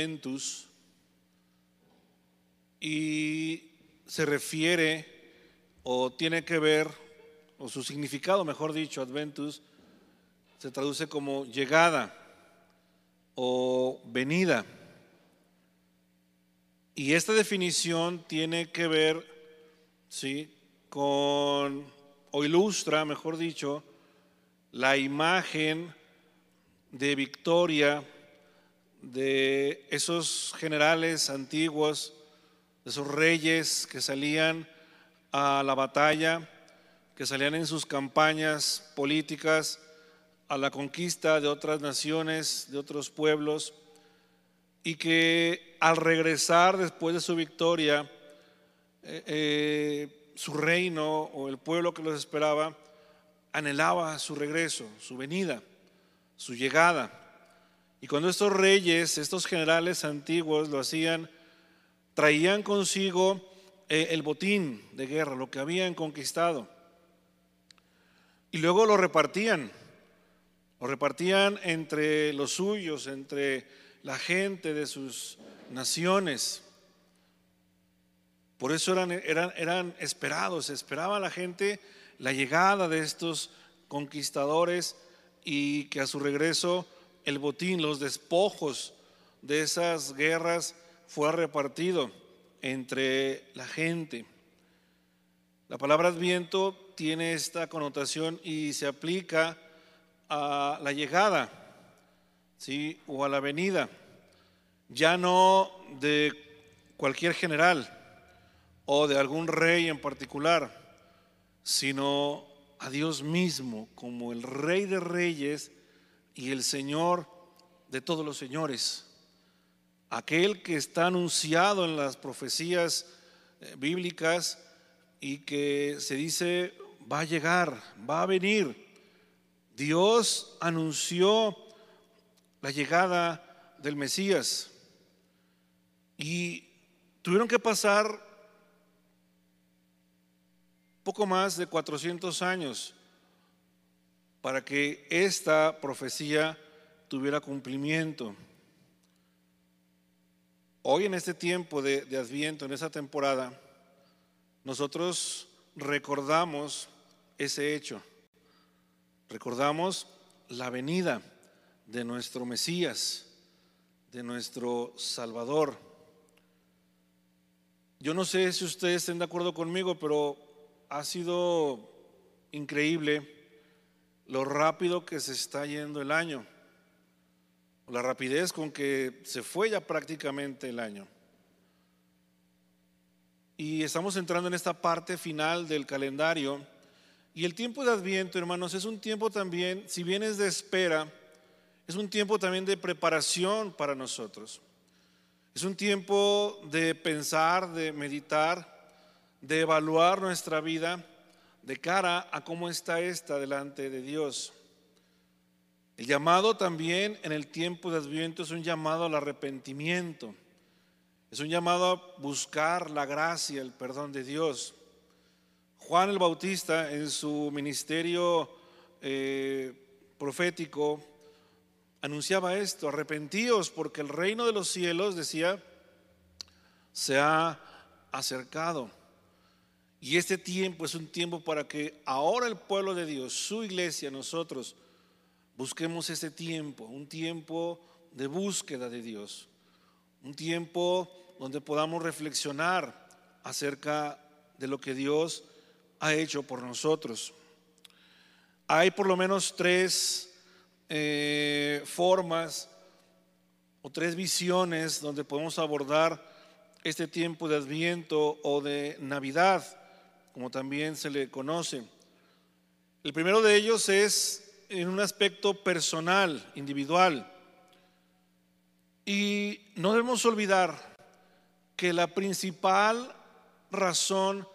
Adventus y se refiere o tiene que ver, o su significado, mejor dicho, Adventus, se traduce como llegada o venida. Y esta definición tiene que ver, ¿sí? Con, o ilustra, mejor dicho, la imagen de victoria de esos generales antiguos, de esos reyes que salían a la batalla, que salían en sus campañas políticas a la conquista de otras naciones, de otros pueblos, y que al regresar después de su victoria, eh, eh, su reino o el pueblo que los esperaba anhelaba su regreso, su venida, su llegada. Y cuando estos reyes, estos generales antiguos lo hacían, traían consigo eh, el botín de guerra, lo que habían conquistado. Y luego lo repartían, lo repartían entre los suyos, entre la gente de sus naciones. Por eso eran, eran, eran esperados, esperaba la gente la llegada de estos conquistadores y que a su regreso el botín, los despojos de esas guerras fue repartido entre la gente. La palabra adviento tiene esta connotación y se aplica a la llegada, ¿sí? O a la venida, ya no de cualquier general o de algún rey en particular, sino a Dios mismo como el rey de reyes y el Señor de todos los señores. Aquel que está anunciado en las profecías eh, bíblicas y que se dice va a llegar, va a venir. Dios anunció la llegada del Mesías y tuvieron que pasar poco más de 400 años para que esta profecía tuviera cumplimiento. Hoy en este tiempo de, Adviento, en esta temporada, nosotros recordamos ese hecho. Recordamos la venida de nuestro Mesías, de nuestro Salvador. Yo no sé si ustedes estén de acuerdo conmigo, pero ha sido increíble lo rápido que se está yendo el año, la rapidez con que se fue ya prácticamente el año. Y estamos entrando en esta parte final del calendario. Y el tiempo de Adviento, hermanos, es un tiempo también, si bien es de espera, es un tiempo también de preparación para nosotros. Es un tiempo de pensar, de meditar, de evaluar nuestra vida de cara a cómo está esta delante de Dios. El llamado también en el tiempo de Adviento es un llamado al arrepentimiento. Es un llamado a buscar la gracia, el perdón de Dios. Juan el Bautista en su ministerio eh, profético anunciaba esto, arrepentíos porque el reino de los cielos, decía, se ha acercado. Y este tiempo es un tiempo para que ahora el pueblo de Dios, su iglesia, nosotros, busquemos ese tiempo, un tiempo de búsqueda de Dios, un tiempo donde podamos reflexionar acerca de lo que Dios ha hecho por nosotros. Hay por lo menos tres eh, formas o tres visiones donde podemos abordar este tiempo de Adviento o de Navidad como también se le conoce. El primero de ellos es en un aspecto personal, individual. Y no debemos olvidar que la principal razón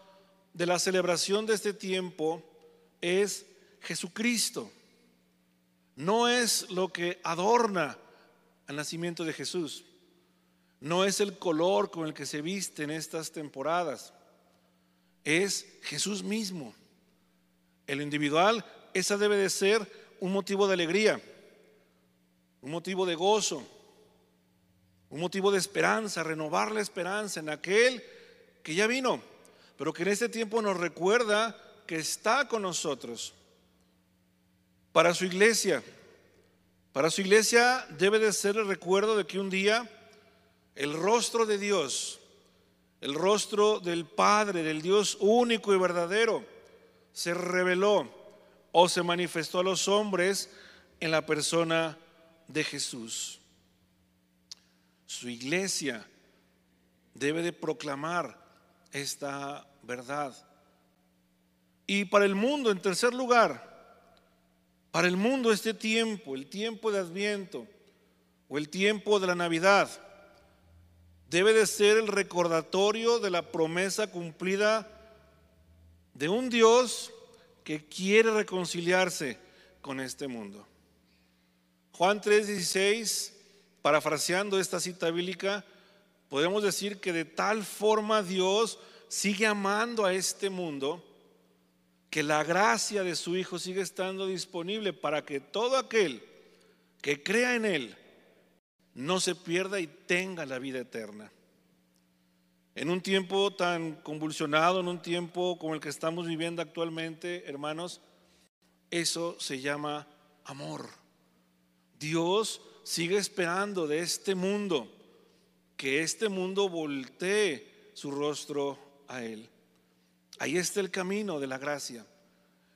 de la celebración de este tiempo es Jesucristo. No es lo que adorna el nacimiento de Jesús. No es el color con el que se viste en estas temporadas es Jesús mismo. El individual, esa debe de ser un motivo de alegría, un motivo de gozo. un motivo de esperanza, renovar la esperanza en aquel que ya vino, pero que en este tiempo nos recuerda que está con nosotros. Para su iglesia, para su iglesia debe de ser el recuerdo de que un día el rostro de Dios, el rostro del Padre, del Dios único y verdadero, se reveló o se manifestó a los hombres en la persona de Jesús. Su iglesia debe de proclamar esta verdad. Y para el mundo, en tercer lugar, para el mundo este tiempo, el tiempo de Adviento o el tiempo de la Navidad, debe de ser el recordatorio de la promesa cumplida de un Dios que quiere reconciliarse con este mundo. Juan 3:16, parafraseando esta cita bíblica, podemos decir que de tal forma Dios sigue amando a este mundo que la gracia de su Hijo sigue estando disponible para que todo aquel que crea en Él no se pierda y tenga la vida eterna. En un tiempo tan convulsionado, en un tiempo como el que estamos viviendo actualmente, hermanos, eso se llama amor. Dios sigue esperando de este mundo que este mundo voltee su rostro a Él. Ahí está el camino de la gracia,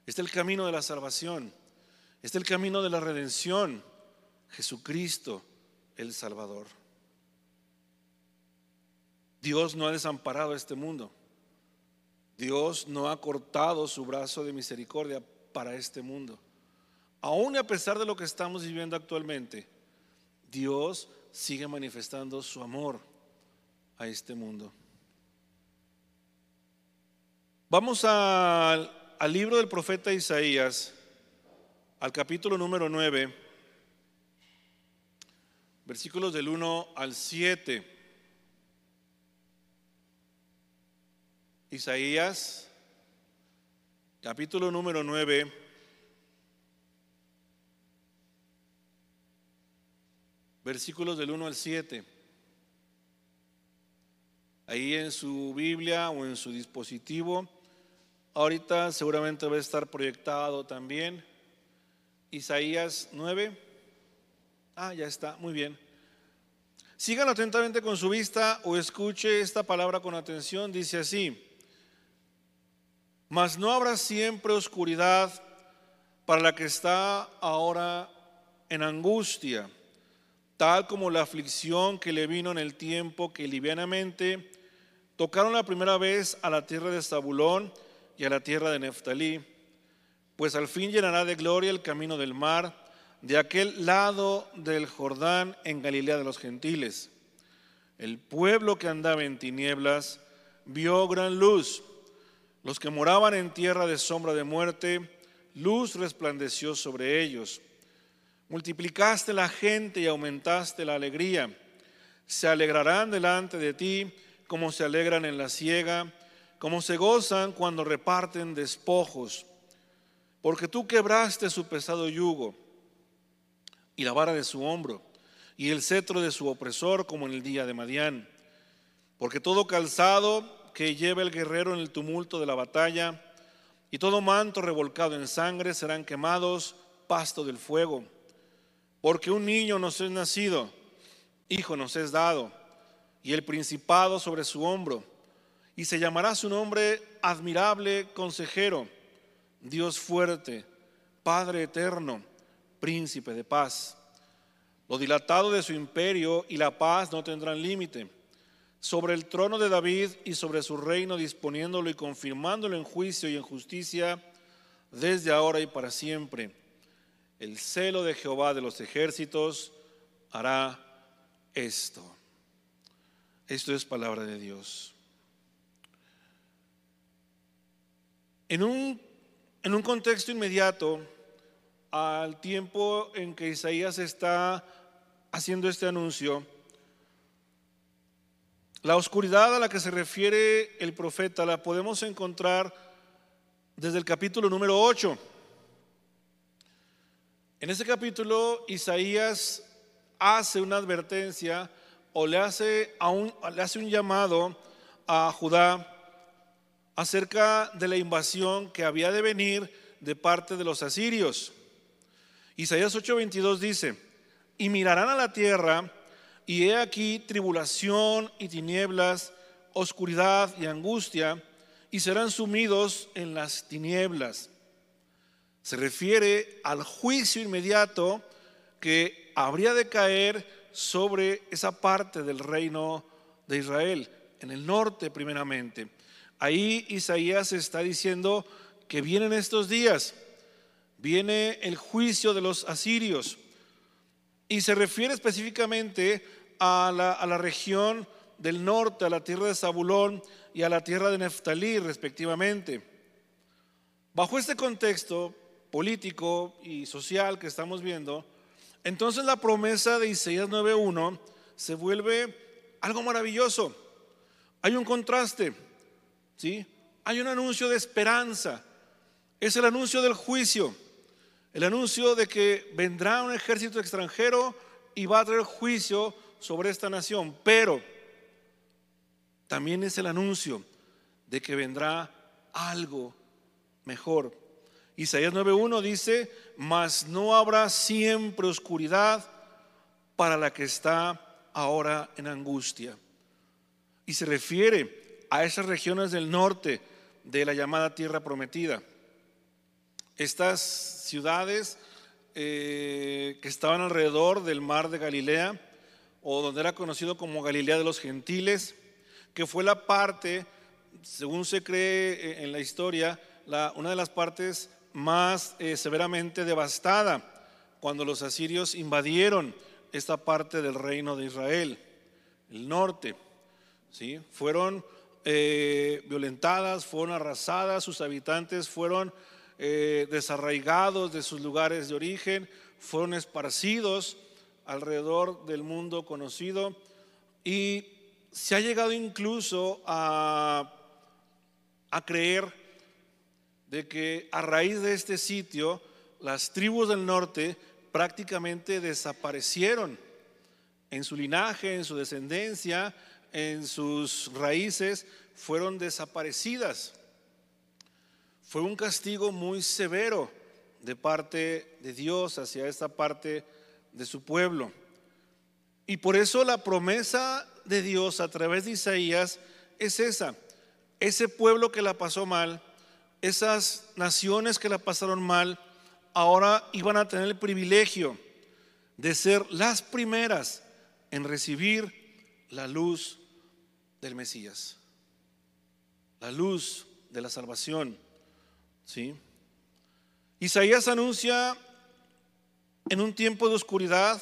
está el camino de la salvación, está el camino de la redención, Jesucristo el Salvador. Dios no ha desamparado este mundo. Dios no ha cortado su brazo de misericordia para este mundo. Aún a pesar de lo que estamos viviendo actualmente, Dios sigue manifestando su amor a este mundo. Vamos al, al libro del profeta Isaías, al capítulo número 9, versículos del 1 al 7. Isaías, capítulo número 9 versículos del 1 al 7. Ahí en su Biblia o en su dispositivo, ahorita seguramente va a estar proyectado también. Isaías 9. Ah, ya está, muy bien. Síganlo atentamente con su vista o escuche esta palabra con atención. Dice así, mas no habrá siempre oscuridad para la que está ahora en angustia tal como la aflicción que le vino en el tiempo que livianamente tocaron la primera vez a la tierra de Zabulón y a la tierra de Neftalí, pues al fin llenará de gloria el camino del mar de aquel lado del Jordán en Galilea de los gentiles. El pueblo que andaba en tinieblas vio gran luz. Los que moraban en tierra de sombra de muerte, luz resplandeció sobre ellos. Multiplicaste la gente y aumentaste la alegría. Se alegrarán delante de ti como se alegran en la siega, como se gozan cuando reparten despojos. Porque tú quebraste su pesado yugo y la vara de su hombro y el cetro de su opresor como en el día de Madián. Porque todo calzado que lleva el guerrero en el tumulto de la batalla y todo manto revolcado en sangre serán quemados pasto del fuego porque un niño nos es nacido, hijo nos es dado, y el principado sobre su hombro, y se llamará su nombre admirable consejero, Dios fuerte, Padre eterno, príncipe de paz. Lo dilatado de su imperio y la paz no tendrán límite. Sobre el trono de David y sobre su reino disponiéndolo y confirmándolo en juicio y en justicia desde ahora y para siempre el celo de Jehová de los ejércitos hará esto. Esto es palabra de Dios. En un, en un contexto inmediato, al tiempo en que Isaías está haciendo este anuncio, la oscuridad a la que se refiere el profeta la podemos encontrar desde el capítulo número 8. En ese capítulo, Isaías hace una advertencia o le hace, a un, le hace un llamado a Judá acerca de la invasión que había de venir de parte de los asirios. Isaías 8:22 dice, y mirarán a la tierra, y he aquí tribulación y tinieblas, oscuridad y angustia, y serán sumidos en las tinieblas. Se refiere al juicio inmediato que habría de caer sobre esa parte del reino de Israel, en el norte primeramente. Ahí Isaías está diciendo que vienen estos días, viene el juicio de los asirios y se refiere específicamente a la, región del norte, a la tierra de Zabulón y a la tierra de Neftalí respectivamente. Bajo este contexto político y social que estamos viendo, entonces la promesa de Isaías 9.1 se vuelve algo maravilloso. Hay un contraste, ¿sí? Hay un anuncio de esperanza. Es el anuncio del juicio, el anuncio de que vendrá un ejército extranjero y va a traer juicio sobre esta nación, pero también es el anuncio de que vendrá algo mejor. Isaías 9.1 dice, mas no habrá siempre oscuridad para la que está ahora en angustia. Y se refiere a esas regiones del norte de la llamada tierra prometida. Estas ciudades eh, que estaban alrededor del mar de Galilea, o donde era conocido como Galilea de los Gentiles, que fue la parte, según se cree en la historia, una de las partes más eh, severamente devastada cuando los asirios invadieron esta parte del reino de Israel, el norte. ¿sí? Fueron eh, violentadas, fueron arrasadas, sus habitantes fueron eh, desarraigados de sus lugares de origen, fueron esparcidos alrededor del mundo conocido y se ha llegado incluso a, a creer de que a raíz de este sitio las tribus del norte prácticamente desaparecieron en su linaje, en su descendencia, en sus raíces, fueron desaparecidas. Fue un castigo muy severo de parte de Dios hacia esta parte de su pueblo. Y por eso la promesa de Dios a través de Isaías es esa. Ese pueblo que la pasó mal, esas naciones que la pasaron mal, ahora iban a tener el privilegio de ser las primeras en recibir la luz del Mesías, la luz de la salvación. ¿Sí? Isaías anuncia en un tiempo de oscuridad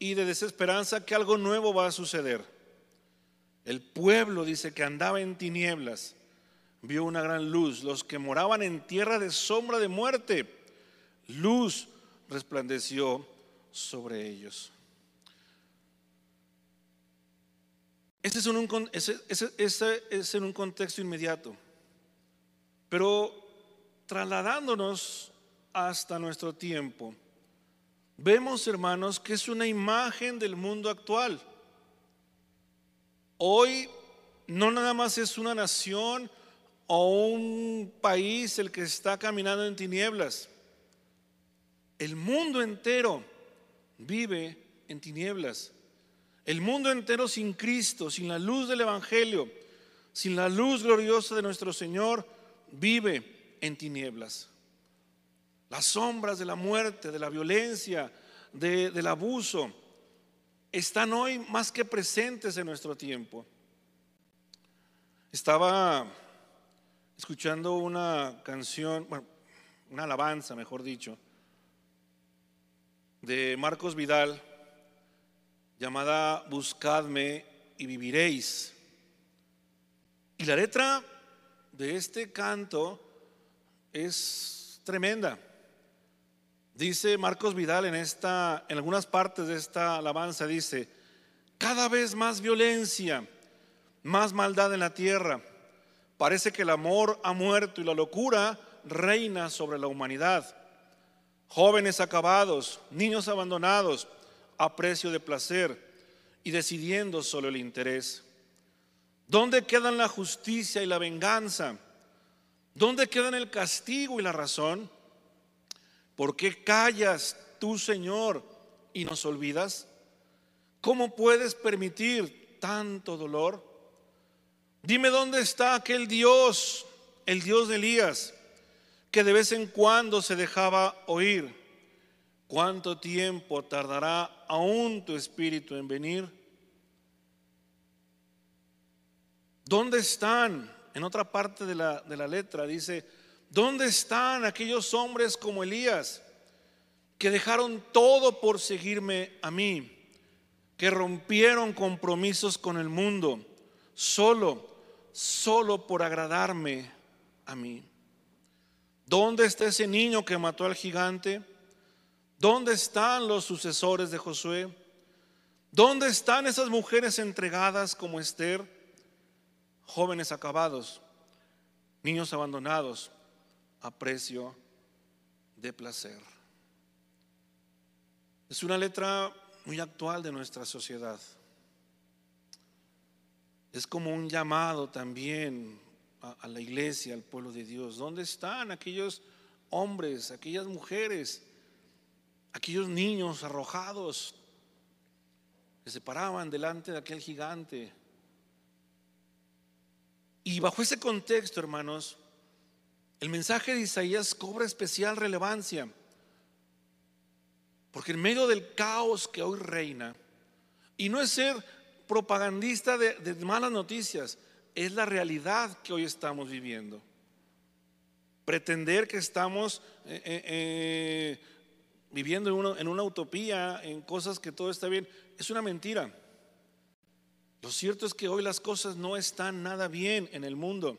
y de desesperanza que algo nuevo va a suceder. El pueblo dice que andaba en tinieblas vio una gran luz. Los que moraban en tierra de sombra de muerte, luz resplandeció sobre ellos. Ese es, un, ese, es en un contexto inmediato. Pero trasladándonos hasta nuestro tiempo, vemos, hermanos, que es una imagen del mundo actual. Hoy no nada más es una nación o un país el que está caminando en tinieblas. El mundo entero vive en tinieblas. El mundo entero sin Cristo, sin la luz del Evangelio, sin la luz gloriosa de nuestro Señor, vive en tinieblas. Las sombras de la muerte, de la violencia, del abuso, están hoy más que presentes en nuestro tiempo. Estaba escuchando una canción, bueno, una alabanza, mejor dicho, de Marcos Vidal llamada Buscadme y viviréis. Y la letra de este canto es tremenda. Dice Marcos Vidal en esta en algunas partes de esta alabanza dice, cada vez más violencia, más maldad en la tierra Parece que el amor ha muerto y la locura reina sobre la humanidad. Jóvenes acabados, niños abandonados a precio de placer y decidiendo solo el interés. ¿Dónde quedan la justicia y la venganza? ¿Dónde quedan el castigo y la razón? ¿Por qué callas tú, Señor, y nos olvidas? ¿Cómo puedes permitir tanto dolor? Dime dónde está aquel Dios, el Dios de Elías, que de vez en cuando se dejaba oír. ¿Cuánto tiempo tardará aún tu espíritu en venir? ¿Dónde están? En otra parte de la, de la letra dice, ¿dónde están aquellos hombres como Elías que dejaron todo por seguirme a mí, que rompieron compromisos con el mundo, solo, solo por agradarme a mí? ¿Dónde está ese niño que mató al gigante? ¿Dónde están los sucesores de Josué? ¿Dónde están esas mujeres entregadas como Esther? Jóvenes acabados, niños abandonados a precio de placer. Es una letra muy actual de nuestra sociedad. Es como un llamado también a, la iglesia, al pueblo de Dios. ¿Dónde están aquellos hombres, aquellas mujeres aquellos niños arrojados que se paraban delante de aquel gigante. Y bajo ese contexto, hermanos, el mensaje de Isaías cobra especial relevancia, porque en medio del caos que hoy reina, y no es ser propagandista de, malas noticias, es la realidad que hoy estamos viviendo. Pretender que estamos eh, eh, eh, viviendo en una, utopía, en cosas que todo está bien, es una mentira. Lo cierto es que hoy las cosas no están nada bien en el mundo.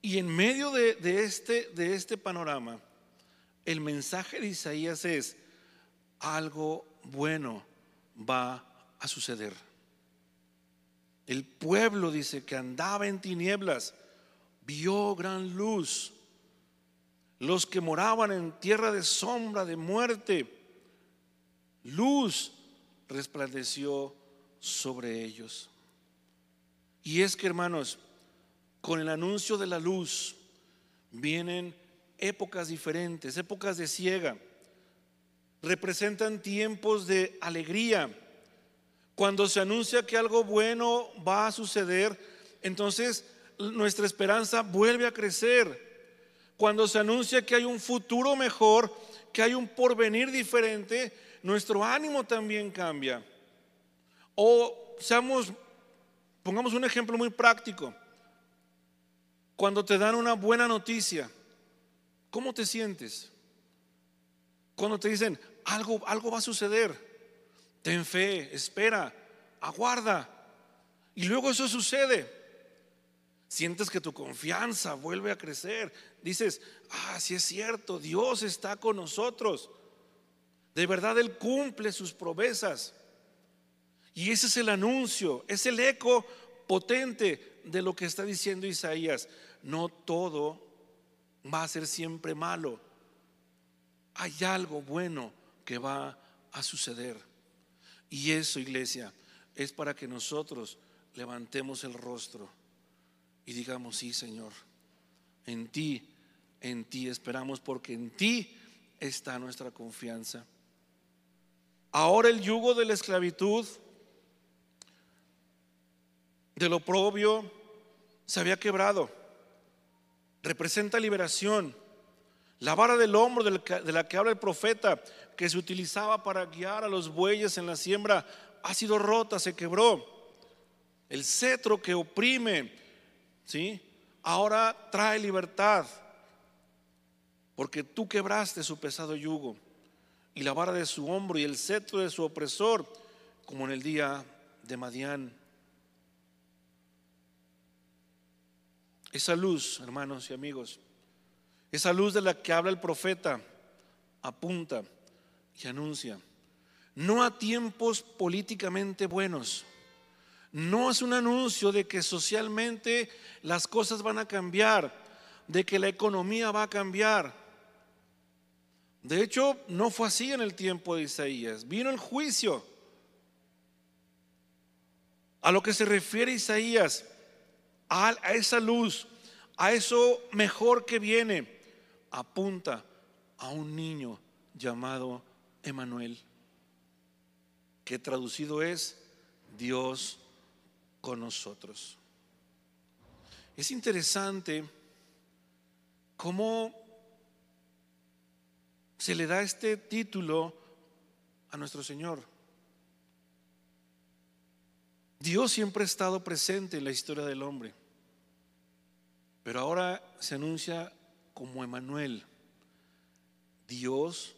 Y en medio de, este, de este panorama, el mensaje de Isaías es, algo bueno va a suceder. El pueblo dice que andaba en tinieblas, vio gran luz los que moraban en tierra de sombra, de muerte, luz resplandeció sobre ellos. Y es que, hermanos, con el anuncio de la luz vienen épocas diferentes, épocas de ciega. Representan tiempos de alegría. Cuando se anuncia que algo bueno va a suceder, entonces nuestra esperanza vuelve a crecer cuando se anuncia que hay un futuro mejor, que hay un porvenir diferente, nuestro ánimo también cambia. O seamos, pongamos un ejemplo muy práctico. Cuando te dan una buena noticia, ¿cómo te sientes? Cuando te dicen, algo, algo va a suceder, ten fe, espera, aguarda. Y luego eso sucede. Sientes que tu confianza vuelve a crecer. Dices, ah, sí es cierto, Dios está con nosotros. De verdad Él cumple sus promesas. Y ese es el anuncio, es el eco potente de lo que está diciendo Isaías. No todo va a ser siempre malo. Hay algo bueno que va a suceder. Y eso, iglesia, es para que nosotros levantemos el rostro y digamos, sí, Señor, en ti, en ti esperamos porque en ti está nuestra confianza. Ahora el yugo de la esclavitud, del oprobio, se había quebrado. Representa liberación. La vara del hombro de la que habla el profeta, que se utilizaba para guiar a los bueyes en la siembra, ha sido rota, se quebró. El cetro que oprime ¿sí? Ahora trae libertad, porque tú quebraste su pesado yugo y la vara de su hombro y el cetro de su opresor, como en el día de Madián. Esa luz, hermanos y amigos, esa luz de la que habla el profeta, apunta y anuncia, no a tiempos políticamente buenos, no es un anuncio de que socialmente las cosas van a cambiar, de que la economía va a cambiar. De hecho, no fue así en el tiempo de Isaías. Vino el juicio. A lo que se refiere Isaías, a, esa luz, a eso mejor que viene, apunta a un niño llamado Emanuel, que traducido es Dios con nosotros. Es interesante cómo se le da este título a nuestro Señor. Dios siempre ha estado presente en la historia del hombre, pero ahora se anuncia como Emanuel, Dios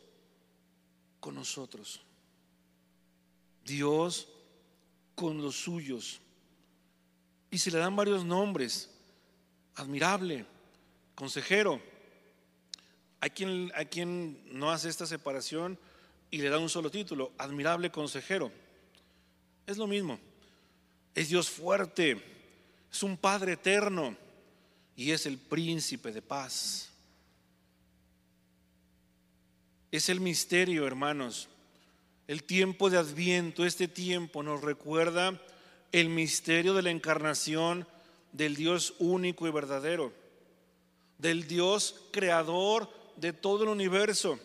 con nosotros, Dios con los suyos. Y se le dan varios nombres, admirable, consejero. Hay quien, hay quien no hace esta separación y le da un solo título, admirable consejero. Es lo mismo. Es Dios fuerte, es un Padre eterno y es el príncipe de paz. Es el misterio, hermanos. El tiempo de Adviento, este tiempo nos recuerda el misterio de la encarnación del Dios único y verdadero, del Dios creador de todo el universo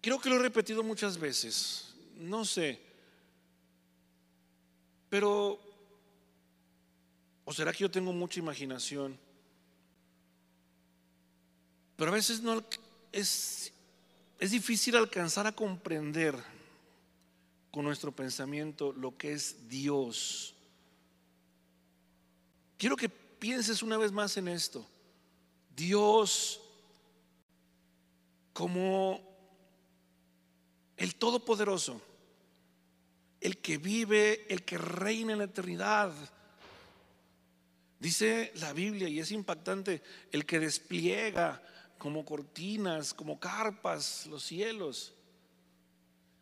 Creo que lo he repetido muchas veces, no sé, pero, ¿o será que yo tengo mucha imaginación? Pero a veces no es, es difícil alcanzar a comprender con nuestro pensamiento lo que es Dios. Quiero que pienses una vez más en esto. Dios como el Todopoderoso, el que vive, el que reina en la eternidad. Dice la Biblia, y es impactante, el que despliega como cortinas, como carpas los cielos.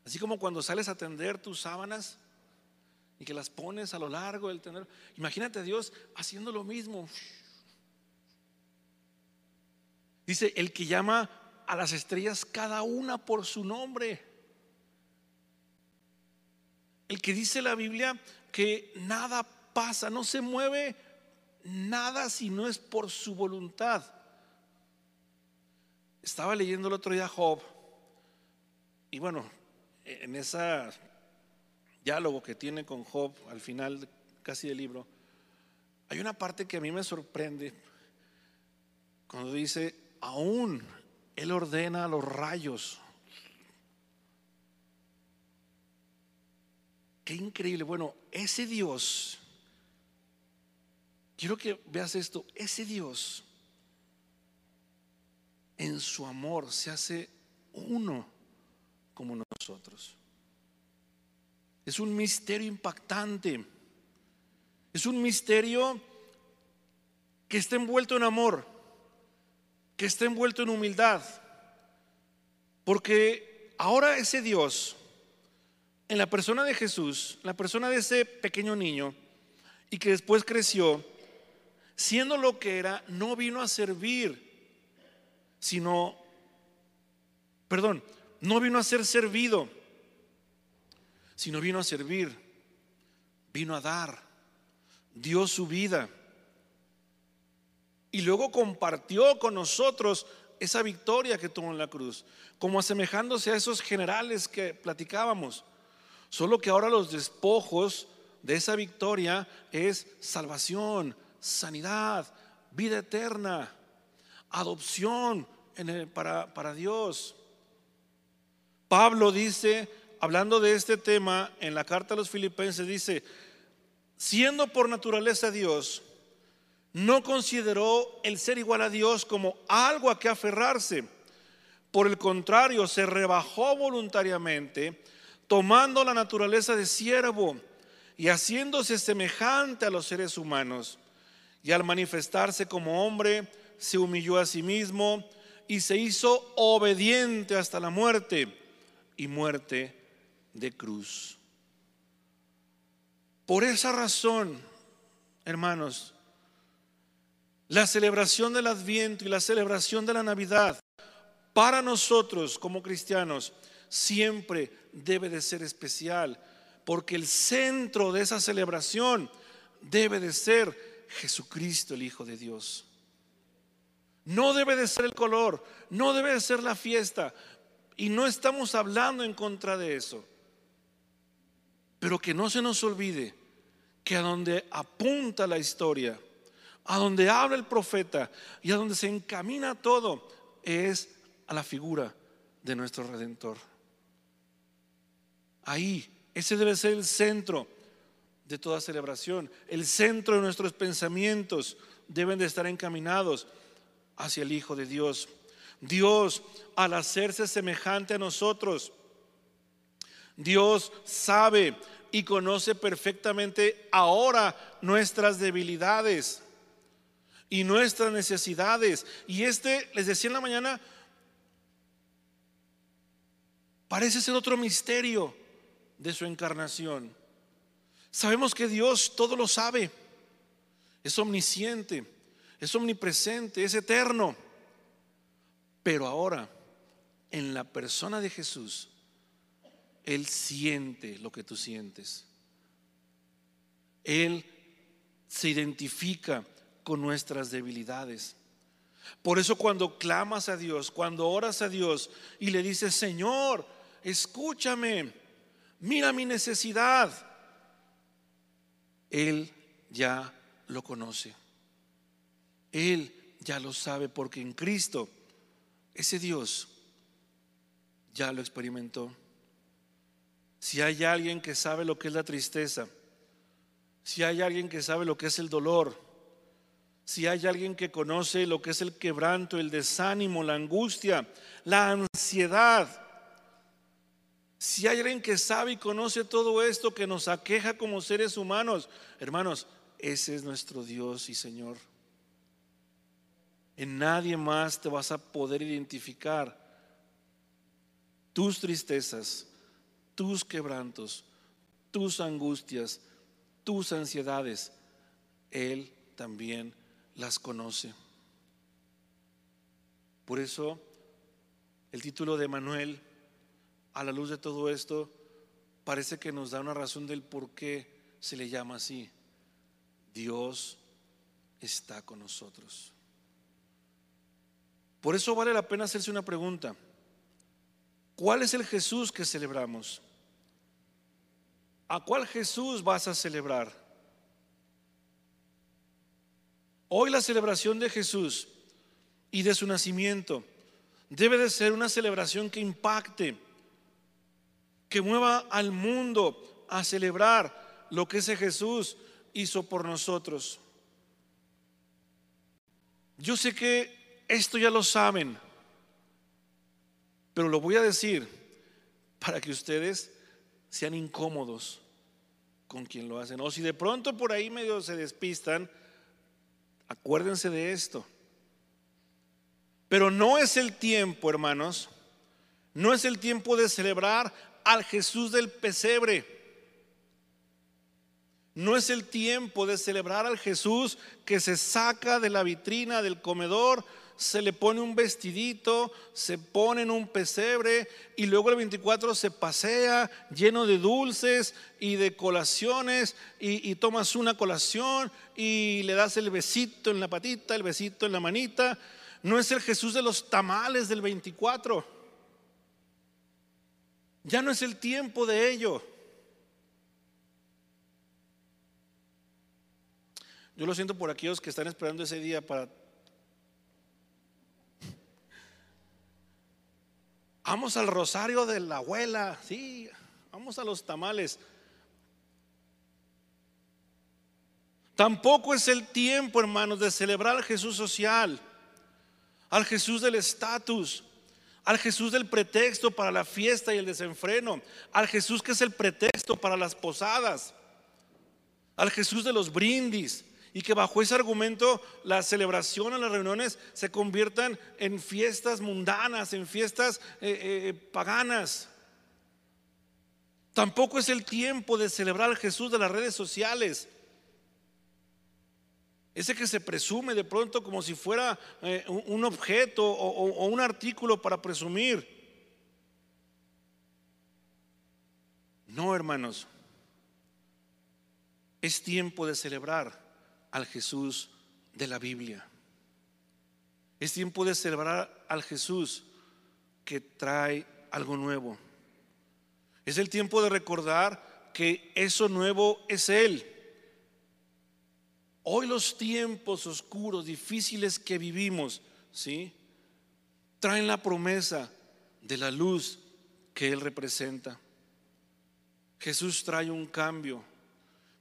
Así como cuando sales a tender tus sábanas y que las pones a lo largo del tender. Imagínate a Dios haciendo lo mismo. Dice, el que llama a las estrellas cada una por su nombre el que dice la Biblia que nada pasa, no se mueve nada si no es por su voluntad. Estaba leyendo el otro día Job y bueno, en ese diálogo que tiene con Job al final casi del libro, hay una parte que a mí me sorprende cuando dice, aún Él ordena a los rayos Qué increíble. Bueno, ese Dios, quiero que veas esto, ese Dios en su amor se hace uno como nosotros. Es un misterio impactante. Es un misterio que está envuelto en amor, que está envuelto en humildad. Porque ahora ese Dios en la persona de Jesús, la persona de ese pequeño niño, y que después creció, siendo lo que era, no vino a servir, sino, perdón, no vino a ser servido, sino vino a servir, vino a dar, dio su vida. Y luego compartió con nosotros esa victoria que tuvo en la cruz, como asemejándose a esos generales que platicábamos. Solo que ahora los despojos de esa victoria es salvación, sanidad, vida eterna, adopción para, para Dios. Pablo dice, hablando de este tema en la carta a los filipenses, dice, siendo por naturaleza Dios, no consideró el ser igual a Dios como algo a que aferrarse. Por el contrario, se rebajó voluntariamente tomando la naturaleza de siervo y haciéndose semejante a los seres humanos. Y al manifestarse como hombre, se humilló a sí mismo y se hizo obediente hasta la muerte y muerte de cruz. Por esa razón, hermanos, la celebración del Adviento y la celebración de la Navidad para nosotros como cristianos siempre debe de ser especial, porque el centro de esa celebración debe de ser Jesucristo, el Hijo de Dios. No debe de ser el color, no debe de ser la fiesta. Y no estamos hablando en contra de eso. Pero que no se nos olvide que a donde apunta la historia, a donde habla el profeta y a donde se encamina todo es a la figura de nuestro redentor. Ahí, ese debe ser el centro de toda celebración. El centro de nuestros pensamientos deben de estar encaminados hacia el Hijo de Dios. Dios, al hacerse semejante a nosotros, Dios sabe y conoce perfectamente ahora nuestras debilidades y nuestras necesidades. Y este, les decía en la mañana, parece ser otro misterio de su encarnación. Sabemos que Dios todo lo sabe, es omnisciente, es omnipresente, es eterno. Pero ahora, en la persona de Jesús, Él siente lo que tú sientes. Él se identifica con nuestras debilidades. Por eso cuando clamas a Dios, cuando oras a Dios y le dices, Señor, escúchame, mira mi necesidad, Él ya lo conoce. Él ya lo sabe porque en Cristo ese Dios ya lo experimentó. Si hay alguien que sabe lo que es la tristeza, si hay alguien que sabe lo que es el dolor, si hay alguien que conoce lo que es el quebranto, el desánimo, la angustia, la ansiedad, si hay alguien que sabe y conoce todo esto que nos aqueja como seres humanos, hermanos, ese es nuestro Dios y Señor. En nadie más te vas a poder identificar tus tristezas, tus quebrantos, tus angustias, tus ansiedades. Él también las conoce. Por eso el título de Manuel, a la luz de todo esto, parece que nos da una razón del por qué se le llama así. Dios está con nosotros. Por eso vale la pena hacerse una pregunta. ¿Cuál es el Jesús que celebramos? ¿A cuál Jesús vas a celebrar? Hoy la celebración de Jesús y de su nacimiento debe de ser una celebración que impacte, que mueva al mundo a celebrar lo que ese Jesús hizo por nosotros. Yo sé que esto ya lo saben, pero lo voy a decir para que ustedes sean incómodos con quien lo hacen. O si de pronto por ahí medio se despistan, acuérdense de esto. Pero no es el tiempo, hermanos, no es el tiempo de celebrar al Jesús del pesebre. No es el tiempo de celebrar al Jesús que se saca de la vitrina del comedor se le pone un vestidito, se pone en un pesebre y luego el 24 se pasea lleno de dulces y de colaciones y, tomas una colación y le das el besito en la patita, el besito en la manita. No es el Jesús de los tamales del 24. Ya no es el tiempo de ello. Yo lo siento por aquellos que están esperando ese día para Vamos al rosario de la abuela, sí, vamos a los tamales. Tampoco es el tiempo, hermanos, de celebrar al Jesús social, al Jesús del estatus, al Jesús del pretexto para la fiesta y el desenfreno, al Jesús que es el pretexto para las posadas, al Jesús de los brindis, y que bajo ese argumento la celebración a las reuniones se conviertan en fiestas mundanas, en fiestas eh, eh, paganas. Tampoco es el tiempo de celebrar al Jesús de las redes sociales. Ese que se presume de pronto como si fuera eh, un objeto o un artículo para presumir. No, hermanos. Es tiempo de celebrar al Jesús de la Biblia. Es tiempo de celebrar al Jesús que trae algo nuevo. Es el tiempo de recordar que eso nuevo es Él. Hoy los tiempos oscuros, difíciles que vivimos, ¿sí? Traen la promesa de la luz que Él representa. Jesús trae un cambio,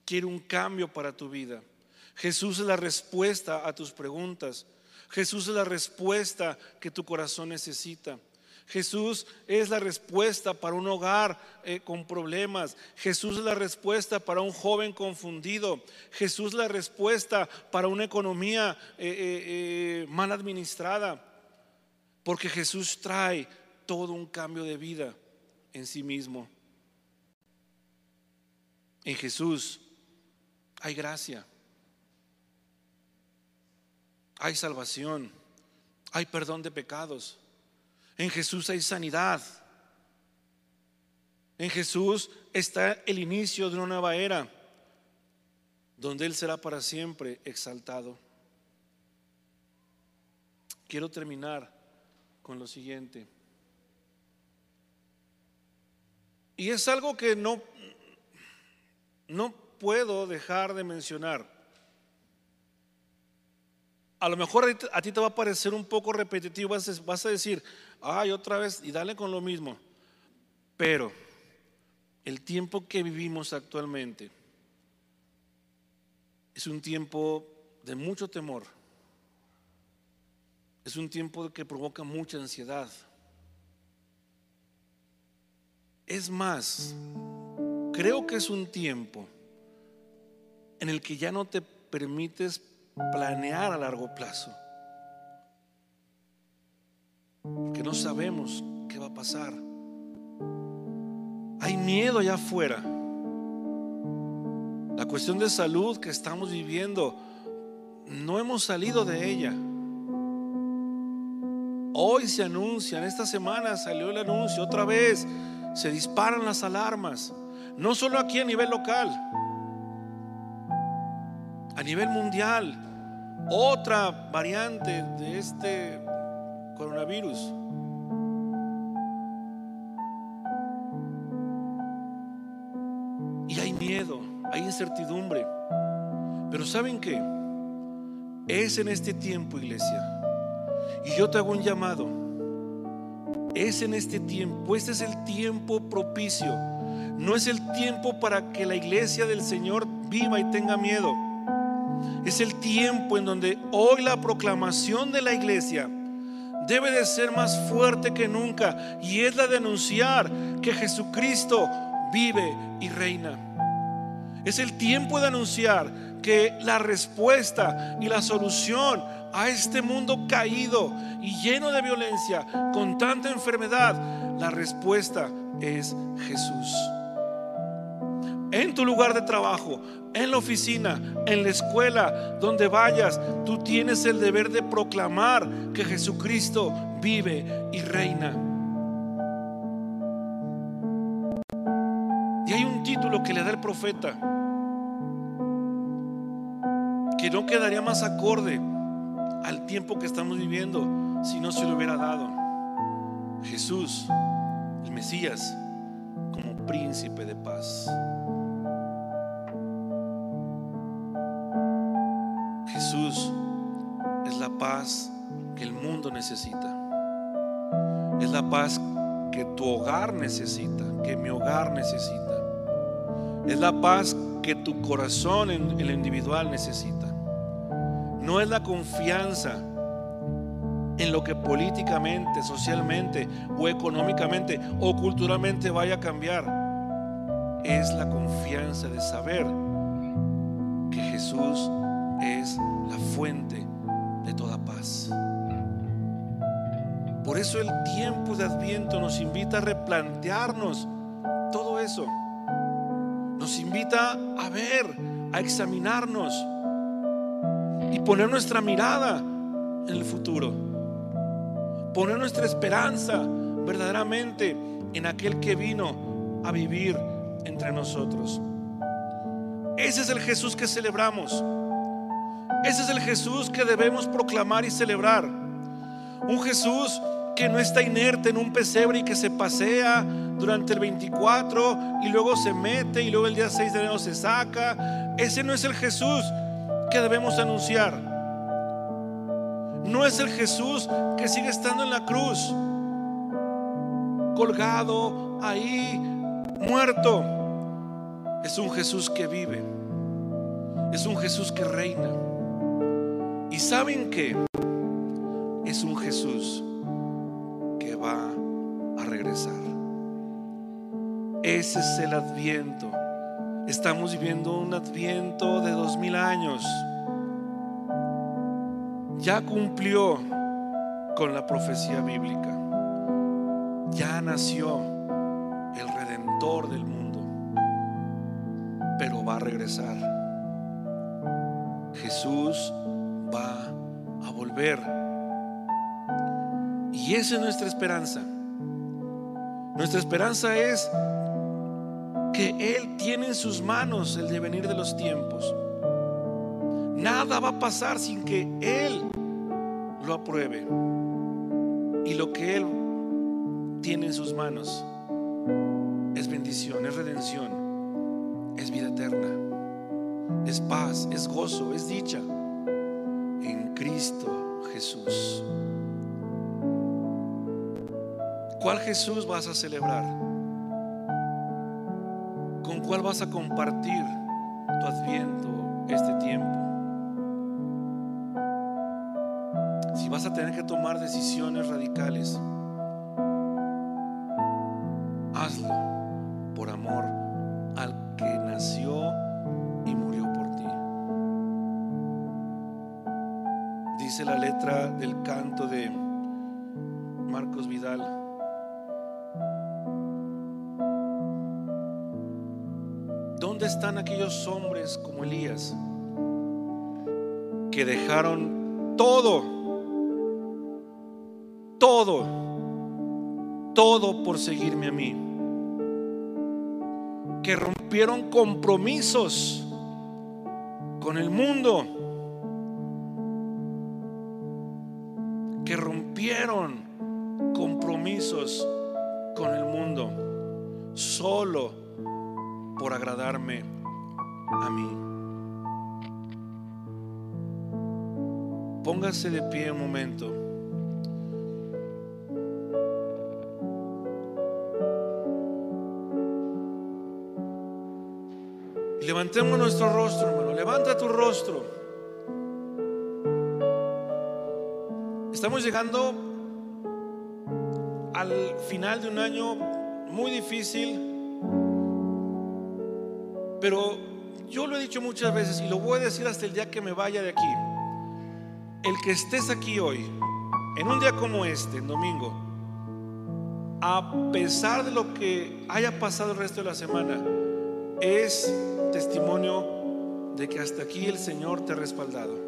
quiere un cambio para tu vida. Jesús es la respuesta a tus preguntas. Jesús es la respuesta que tu corazón necesita. Jesús es la respuesta para un hogar eh, con problemas. Jesús es la respuesta para un joven confundido. Jesús es la respuesta para una economía eh, eh, mal administrada. Porque Jesús trae todo un cambio de vida en sí mismo. En Jesús hay gracia, hay salvación, hay perdón de pecados. En Jesús hay sanidad. En Jesús está el inicio de una nueva era, donde Él será para siempre exaltado. Quiero terminar con lo siguiente. Y es algo que no, no puedo dejar de mencionar. A lo mejor a ti te va a parecer un poco repetitivo, vas a decir, ay, otra vez, y dale con lo mismo. Pero el tiempo que vivimos actualmente es un tiempo de mucho temor. Es un tiempo que provoca mucha ansiedad. Es más, creo que es un tiempo en el que ya no te permites planear a largo plazo. Porque no sabemos qué va a pasar. Hay miedo allá afuera. La cuestión de salud que estamos viviendo, no hemos salido de ella. Hoy se anuncian, esta semana salió el anuncio otra vez se disparan las alarmas, no solo aquí a nivel local, a nivel mundial. Otra variante de este coronavirus. Y hay miedo, hay incertidumbre. Pero ¿saben qué? Es en este tiempo, iglesia. Y yo te hago un llamado es en este tiempo, este es el tiempo propicio. No es el tiempo para que la iglesia del Señor viva y tenga miedo. Es el tiempo en donde hoy la proclamación de la iglesia debe de ser más fuerte que nunca y es la de anunciar que Jesucristo vive y reina. Es el tiempo de anunciar que la respuesta y la solución a este mundo caído y lleno de violencia, con tanta enfermedad, la respuesta es Jesús. En tu lugar de trabajo, en la oficina, en la escuela, donde vayas, tú tienes el deber de proclamar que Jesucristo vive y reina. Y hay un título que le da el profeta que no quedaría más acorde al tiempo que estamos viviendo si no se lo hubiera dado. Jesús, el Mesías, como príncipe de paz. Jesús es la paz que el mundo necesita. Es la paz que tu hogar necesita, que mi hogar necesita. Es la paz que tu corazón en el individual necesita no es la confianza en lo que políticamente, socialmente o económicamente o culturalmente vaya a cambiar. Es la confianza de saber que Jesús es la fuente de toda paz. Por eso el tiempo de Adviento nos invita a replantearnos todo eso. Nos invita a ver, a examinarnos y poner nuestra mirada en el futuro. Poner nuestra esperanza verdaderamente en aquel que vino a vivir entre nosotros. Ese es el Jesús que celebramos. Ese es el Jesús que debemos proclamar y celebrar. Un Jesús que no está inerte en un pesebre y que se pasea durante el 24 y luego se mete y luego el día 6 de enero se saca. Ese no es el Jesús que debemos anunciar. No es el Jesús que sigue estando en la cruz, colgado ahí, muerto. Es un Jesús que vive. Es un Jesús que reina. ¿Y saben qué? Es un Jesús que va a regresar. Ese es el adviento. Estamos viviendo un adviento de dos mil años. Ya cumplió con la profecía bíblica. Ya nació el redentor del mundo. Pero va a regresar. Jesús va a volver. Y esa es nuestra esperanza. Nuestra esperanza es que Él tiene en sus manos el devenir de los tiempos. Nada va a pasar sin que Él lo apruebe. Y lo que Él tiene en sus manos es bendición, es redención, es vida eterna, es paz, es gozo, es dicha en Cristo Jesús. ¿Cuál Jesús vas a celebrar? ¿Con cuál vas a compartir tu adviento este tiempo? Si vas a tener que tomar decisiones radicales, ¿Dónde están aquellos hombres como Elías que dejaron todo, todo, todo por seguirme a mí? Que rompieron compromisos con el mundo, que rompieron compromisos con el mundo, solo por agradarme a mí. Póngase de pie un momento. Y levantemos nuestro rostro, hermano. Levanta tu rostro. Estamos llegando al final de un año muy difícil. Pero yo lo he dicho muchas veces y lo voy a decir hasta el día que me vaya de aquí. El que estés aquí hoy, en un día como este, en domingo, a pesar de lo que haya pasado el resto de la semana, es testimonio de que hasta aquí el Señor te ha respaldado.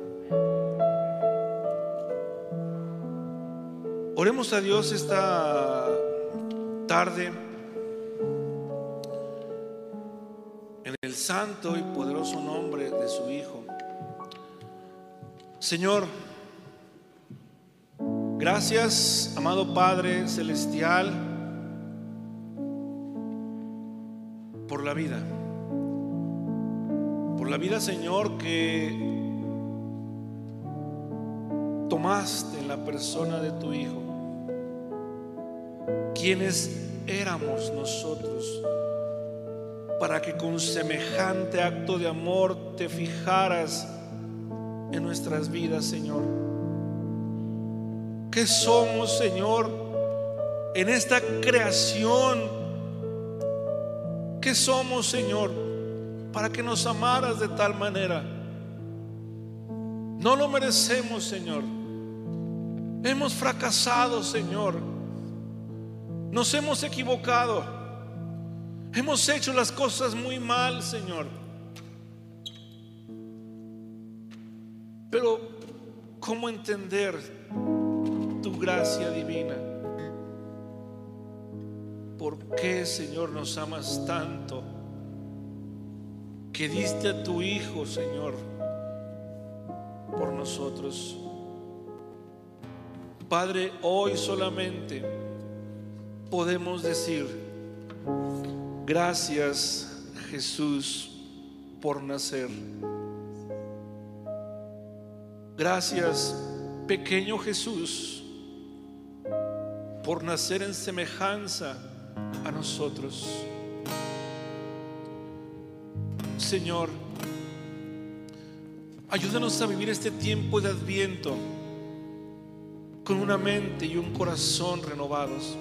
Oremos a Dios esta tarde. El santo y poderoso nombre de su Hijo. Señor, gracias, amado Padre Celestial, por la vida. Por la vida, Señor, que tomaste en la persona de tu Hijo. Quienes éramos nosotros para que con semejante acto de amor te fijaras en nuestras vidas, Señor. ¿Qué somos, Señor, en esta creación? ¿Qué somos, Señor, para que nos amaras de tal manera? No lo merecemos, Señor. Hemos fracasado, Señor. Nos hemos equivocado. Hemos hecho las cosas muy mal, Señor. Pero, ¿cómo entender tu gracia divina? ¿Por qué, Señor, nos amas tanto? que diste a tu Hijo, Señor, por nosotros. Padre, hoy solamente podemos decir, gracias Jesús por nacer. Gracias, pequeño Jesús, por nacer en semejanza a nosotros. Señor, ayúdanos a vivir este tiempo de adviento con una mente y un corazón renovados.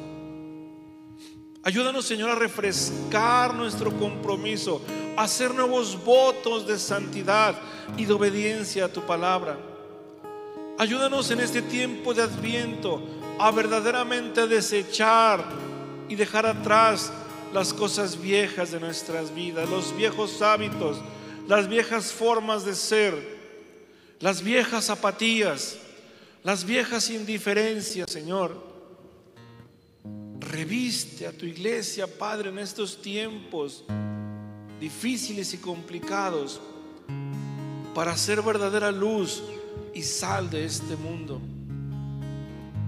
Ayúdanos, Señor, a refrescar nuestro compromiso, a hacer nuevos votos de santidad y de obediencia a tu palabra. Ayúdanos en este tiempo de adviento a verdaderamente desechar y dejar atrás las cosas viejas de nuestras vidas, los viejos hábitos, las viejas formas de ser, las viejas apatías, las viejas indiferencias, Señor. Reviste a tu iglesia, Padre, en estos tiempos difíciles y complicados para ser verdadera luz y sal de este mundo.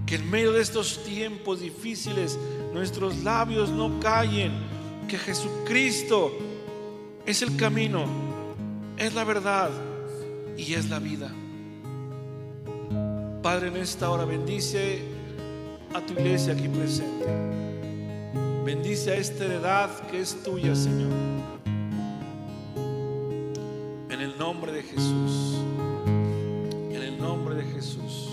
Que en medio de estos tiempos difíciles nuestros labios no callen, que Jesucristo es el camino, es la verdad y es la vida. Padre, en esta hora bendice a tu iglesia aquí presente. Bendice a esta heredad que es tuya, Señor. En el nombre de Jesús. En el nombre de Jesús.